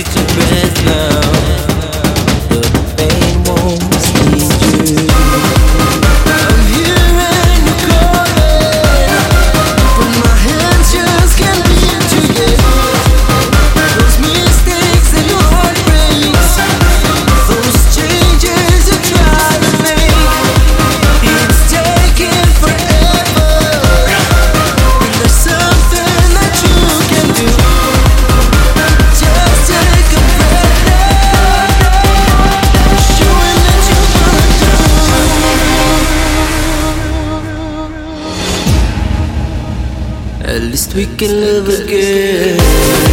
it's the best love Least we can live again